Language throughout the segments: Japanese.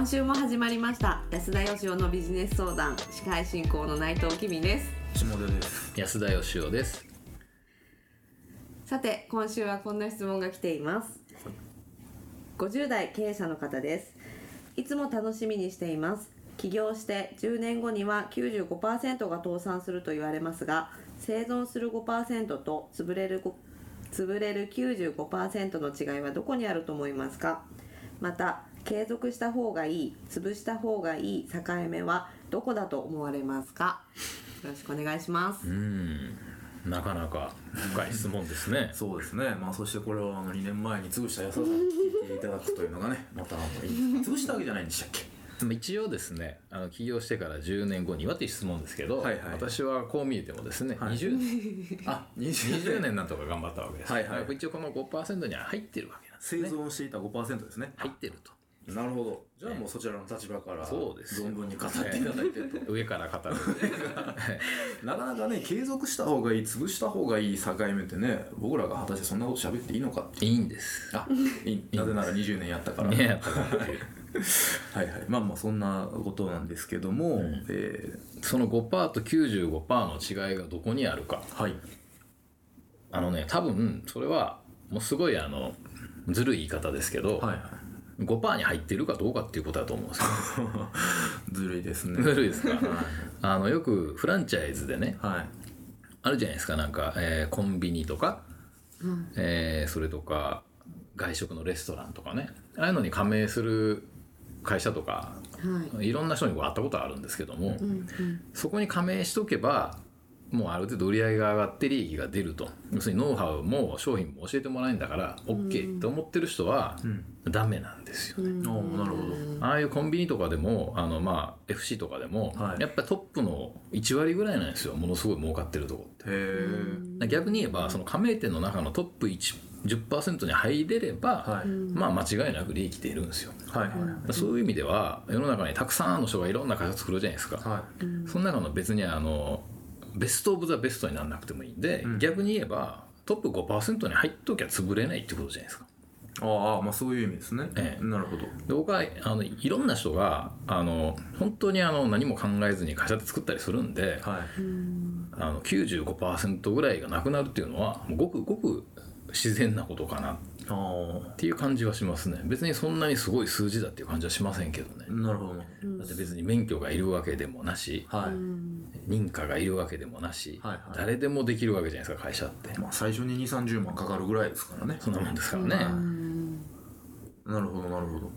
今週も始まりました。安田義雄のビジネス相談。司会進行の内藤きみです。下出です。安田義雄です。さて今週はこんな質問が来ています。50代経営者の方です。いつも楽しみにしています。起業して10年後には95%が倒産すると言われますが生存する5%と潰れる5潰れる95%の違いはどこにあると思いますか？また継続した方がいい潰した方がいい境目はどこだと思われますか？よろしくお願いします。うん。なかなか深い質問ですね。そうですね。まあそしてこれをあの2年前に潰した安田さんに聞いていただくというのがね またあの潰したわけじゃないんでしたっけ？一応ですねあの起業してから10年後にはという質問ですけど、はいはい。私はこう見えてもですね、はい。20年。あ20年。なんとか頑張ったわけです。はいはい。一応この5%には入ってるわけ生ね存していた5%ですね。入ってると。なるほど。じゃあもうそちらの立場からそうです。よ存分に語っていただいてと。上から語る。なかなかね継続した方がいい潰した方がいい境目ってね僕らが果たしてそんなこと喋っていいのかっていう。いいんです。あいい。なぜなら20年やったから。ねやったから はいはい。まあまあそんなことなんですけども、えその5%と95%の違いがどこにあるか。ーはい。あのね多分それはもうすごいあのずるい言い方ですけど、はいはい。5%に入ってるかどうかっていうことだと思うんですよ。ずるいですね。ずるいですか？あのよくフランチャイズでねはい。あるじゃないですか。なんか、えーコンビニとか、えーそれとか外食のレストランとかね。ああいうのに加盟する会社とかはいろんな人にこう会ったことあるんですけども、うんうん。そこに加盟しとけばもうある程度売り上げが上がって利益が出ると。要するにノウハウも商品も教えてもらえるんだから OK って思ってる人はダメなんですよね。おーなるほど。ああいうコンビニとかでもあの、まあ、FC とかでも、はい。やっぱりトップの1割ぐらいなんですよ。ものすごい儲かってるとこって。へえ逆に言えばその加盟店の中のトップ1 10%に入れれば、はい。まあ間違いなく利益出るんですよ。はいはい。そういう意味では世の中にたくさんの人がいろんな会社作るじゃないですか。はい。その中の別にあのベスト・オブ・ザ・ベストにならなくてもいいんで、ん。逆に言えばトップ5%に入っときゃ潰れないってことじゃないですか。ああまあそういう意味ですね、ええ。なるほど。で僕はあのいろんな人があの本当にあの何も考えずに会社で作ったりするんで、はい。あの95%ぐらいがなくなるっていうのはごくごく自然なことかな。っあていう感じはしますね。別にそんなにすごい数字だっていう感じはしませんけどね。あなるほど。だって別に免許がいるわけでもなしはい、認可がいるわけでもなし、はいはい。誰でもできるわけじゃないですか会社って。まあ最初に2 3 0万かかるぐらいですからね。そんなもんですからね、なるほどなるほど。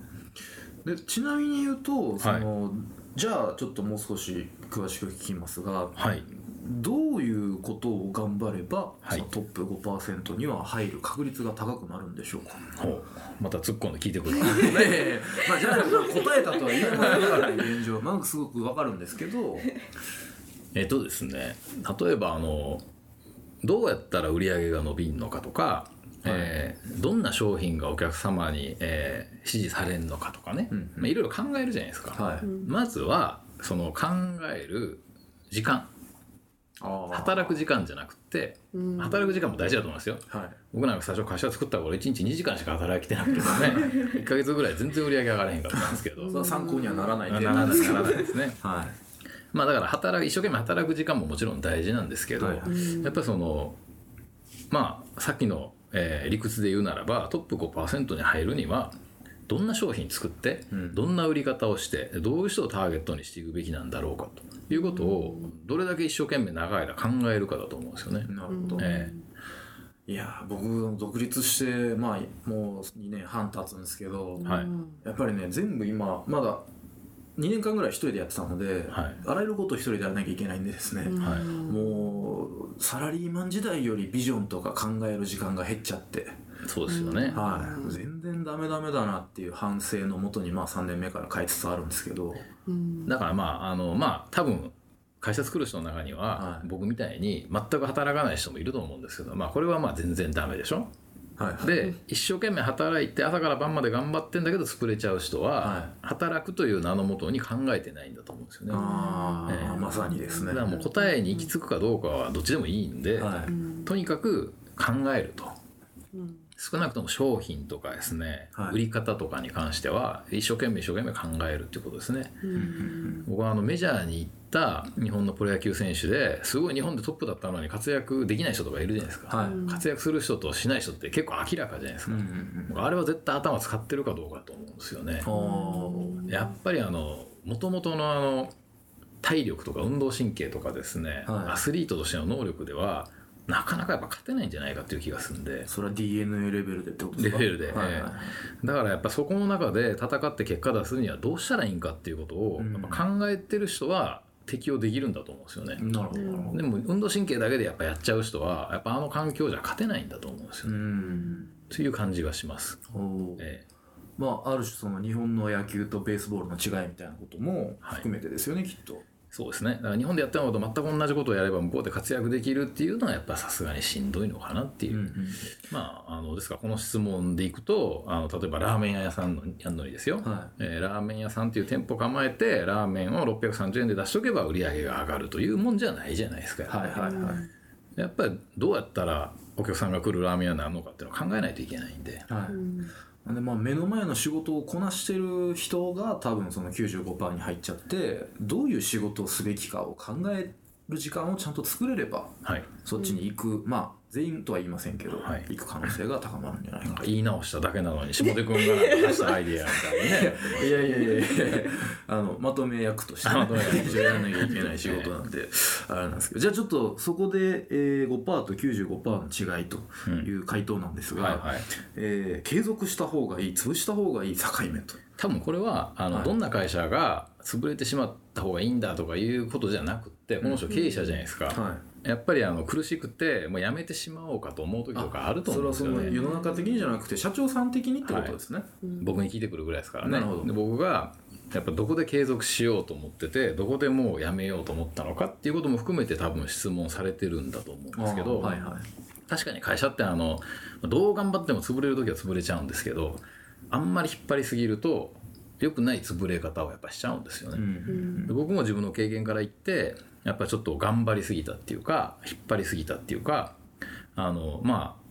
でちなみに言うとその、じゃあちょっともう少し詳しく聞きますがはい。どういうことを頑張れば、はい。トップ5%には入る確率が高くなるんでしょうか？ほう。また突っ込んで聞いてくる。ねえ。まあじゃあ答えたとは言えませんからね現状まあすごくわかるんですけど。えっとですね。例えばあのどうやったら売り上げが伸びるのかとか、えーどんな商品がお客様に、えー支持されるのかとかね、うんうん。まあ、いろいろ考えるじゃないですか、はい、まずはその考える時間働く時間じゃなくて働く時間も大事だと思いますよ。はい。僕なんか最初会社作った頃1日2時間しか働いてなくてもね 1ヶ月ぐらい全然売り上げ上がらへんかったんですけど。それは参考にはならないな点らないですね。はい。まあだから働く一生懸命働く時間ももちろん大事なんですけど、はい。やっぱりそのまあさっきの、えー理屈で言うならばトップ5%に入るにはどんな商品作って、うん。どんな売り方をしてどういう人をターゲットにしていくべきなんだろうかと。いうことをどれだけ一生懸命長い間考えるかだと思うんですよね。なるほど、えいや僕独立してまあもう2年半経つんですけど、えはい。やっぱりね全部今まだ2年間ぐらい一人でやってたので、はい。あらゆることを一人でやらなきゃいけないんでですね、はい。もうサラリーマン時代よりビジョンとか考える時間が減っちゃって、そうですよね。はい、全然ダメダメだなっていう反省のもとにまあ3年目から変えつつあるんですけど、だからまああのまあ多分会社作る人の中には、はい。僕みたいに全く働かない人もいると思うんですけどまあこれはまあ全然ダメでしょ？はい、で一生懸命働いて朝から晩まで頑張ってんだけど作れちゃう人は、はい。働くという名のもとに考えてないんだと思うんですよね。ああ、ええ。まさにですね。だからもう答えに行き着くかどうかはどっちでもいいんで、はい。とにかく考えると。少なくとも商品とかですね、はい。売り方とかに関しては一生懸命一生懸命考えるっていうことですね。僕はあのメジャーに行った日本のプロ野球選手ですごい日本でトップだったのに活躍できない人とかいるじゃないですか、はい。活躍する人としない人って結構明らかじゃないですか、あれは絶対頭使ってるかどうかと思うんですよね。やっぱりあの元々のあの体力とか運動神経とかですね、はい。アスリートとしての能力ではなかなかやっぱ勝てないんじゃないかっていう気がするんで。あそれは DNA レベルでってことですか？レベルで、はいはいええだからやっぱそこの中で戦って結果出すにはどうしたらいいんかっていうことをうん。やっぱ考えてる人は適応できるんだと思うんですよね、なるほど。なるほどでも運動神経だけでやっぱやっちゃう人はやっぱあの環境じゃ勝てないんだと思うんですようね、んという感じがします、えまあある種その日本の野球とベースボールの違いみたいなこともはい含めてですよね、きっと。えそうですね。だから日本でやってることと全く同じことをやれば向こうで活躍できるっていうのはやっぱさすがにしんどいのかなっていう、まあ、あのですからこの質問でいくとあの例えばラーメン屋さんのやんのにですよ、はえーラーメン屋さんっていう店舗構えてラーメンを630円で出しとけば売り上げが上がるというもんじゃないじゃないですか、はいはいはい。やっぱりどうやったらお客さんが来るラーメン屋になるのかっていうのを考えないといけないんで、はい、なん。でまあ目の前の仕事をこなしてる人が多分その95%に入っちゃってどういう仕事をすべきかを考える時間をちゃんと作れればはい、そっちに行く、まあ全員とは言いませんけど、はい。行く可能性が高まるんじゃないか言い直しただけなのに下手君が出したアイディアみたいなねい。やいやいやいやあのまとめ役として、まとめ役、やらなきゃいけない仕事なんで、あれなんですけど。じゃあちょっとそこで、えー、5%と95%の違いという回答なんですが、はいはい。えー継続した方がいい潰した方がいい境目と。多分これはあの、はい。どんな会社が潰れてしまった方がいいんだとかいうことじゃなくってこの人経営者じゃないですか、はい。やっぱりあの苦しくてもうやめてしまおうかと思う時とかあると思うんですよね。それはその世の中的にじゃなくて社長さん的にってことですね。僕に聞いてくるぐらいですからね。なるほど。で僕がやっぱどこで継続しようと思っててどこでもうやめようと思ったのかっていうことも含めて多分質問されてるんだと思うんですけど、はいはい。確かに会社ってあのどう頑張っても潰れる時は潰れちゃうんですけどあんまり引っ張りすぎると良くない潰れ方をやっぱしちゃうんですよね。うんで僕も自分の経験から言ってやっぱちょっと頑張りすぎたっていうか引っ張りすぎたっていうかあのまあ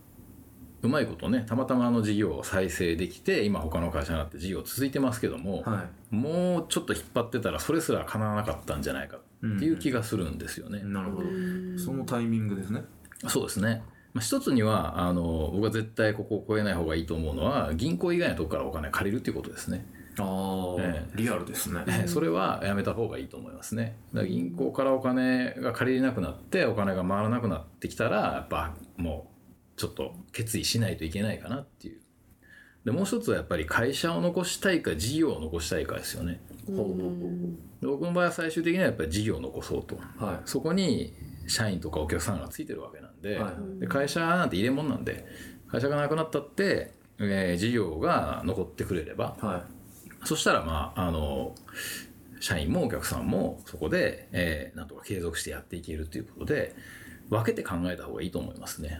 うまいことねたまたまあの事業を再生できて今他の会社になって事業続いてますけども、はもうちょっと引っ張ってたらそれすら叶わなかったんじゃないかっていう気がするんですよね。い。なるほど。そのタイミングですね。そうですね。まあ、一つにはあの僕は絶対ここを超えない方がいいと思うのは銀行以外のとこからお金借りるっていうことですね。ああ、えリアルですね。えそれはやめた方がいいと思いますね。だから銀行からお金が借りれなくなってお金が回らなくなってきたらやっぱもうちょっと決意しないといけないかなっていう。でもう一つはやっぱり会社を残したいか事業を残したいかですよね。ほうほうほで僕の場合は最終的にはやっぱり事業を残そうと。う。はい。そこに社員とかお客さんがついてるわけなんで,、はいで会社なんて入れ物なんで会社がなくなったって、えー事業が残ってくれればはそしたらまああの社員もお客さんもそこで、えーなんとか継続してやっていけるということで分けて考えた方がいいと思いますね。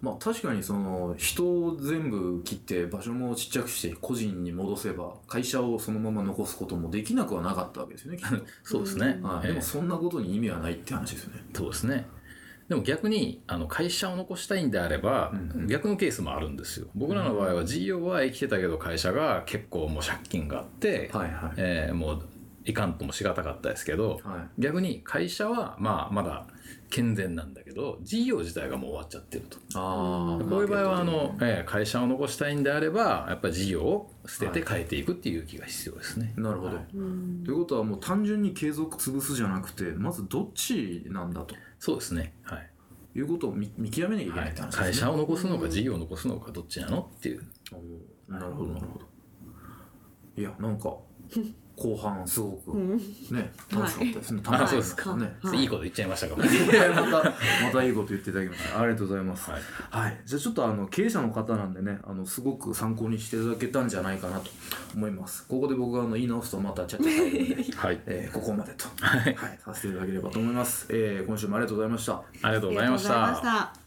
まあ確かにその人を全部切って場所もちっちゃくして個人に戻せば会社をそのまま残すこともできなくはなかったわけですよね。そうですね、はい。えーでもそんなことに意味はないって話ですよね。そうですね。でも逆にあの会社を残したいんであれば、うん逆のケースもあるんですよ。僕らの場合は事業は生きてたけど会社が結構もう借金があって、はいはい。えーもういかんともしがたかったですけど、はい。逆に会社はまあまだ健全なんだけど事業自体がもう終わっちゃってると。ああ。こういう場合はあのえー会社を残したいんであればやっぱり事業を捨てて変えていくっていう気が必要ですね。なるほど。はいということはもう単純に継続潰すじゃなくてまずどっちなんだとそうですね。はい。いうことを見見極めなきゃいけはいないって話ですね。会社を残すのか事業を残すのかどっちなのっていう。なるほどなるほどいやなんか後半すごくね楽しかったですね、あ楽しそうですか。ったね、はい。いいこと言っちゃいましたか。またまたいいこと言っていただきました。ありがとうございます。はい。はい、じゃあちょっとあの経営者の方なんでねあのすごく参考にしていただけたんじゃないかなと思います。ここで僕があの言い直すとまたちゃっちゃ入るんで、はい。えーここまでと、はい。はい、させていただければと思います、えー今週もありがとうございました。ありがとうございまし。た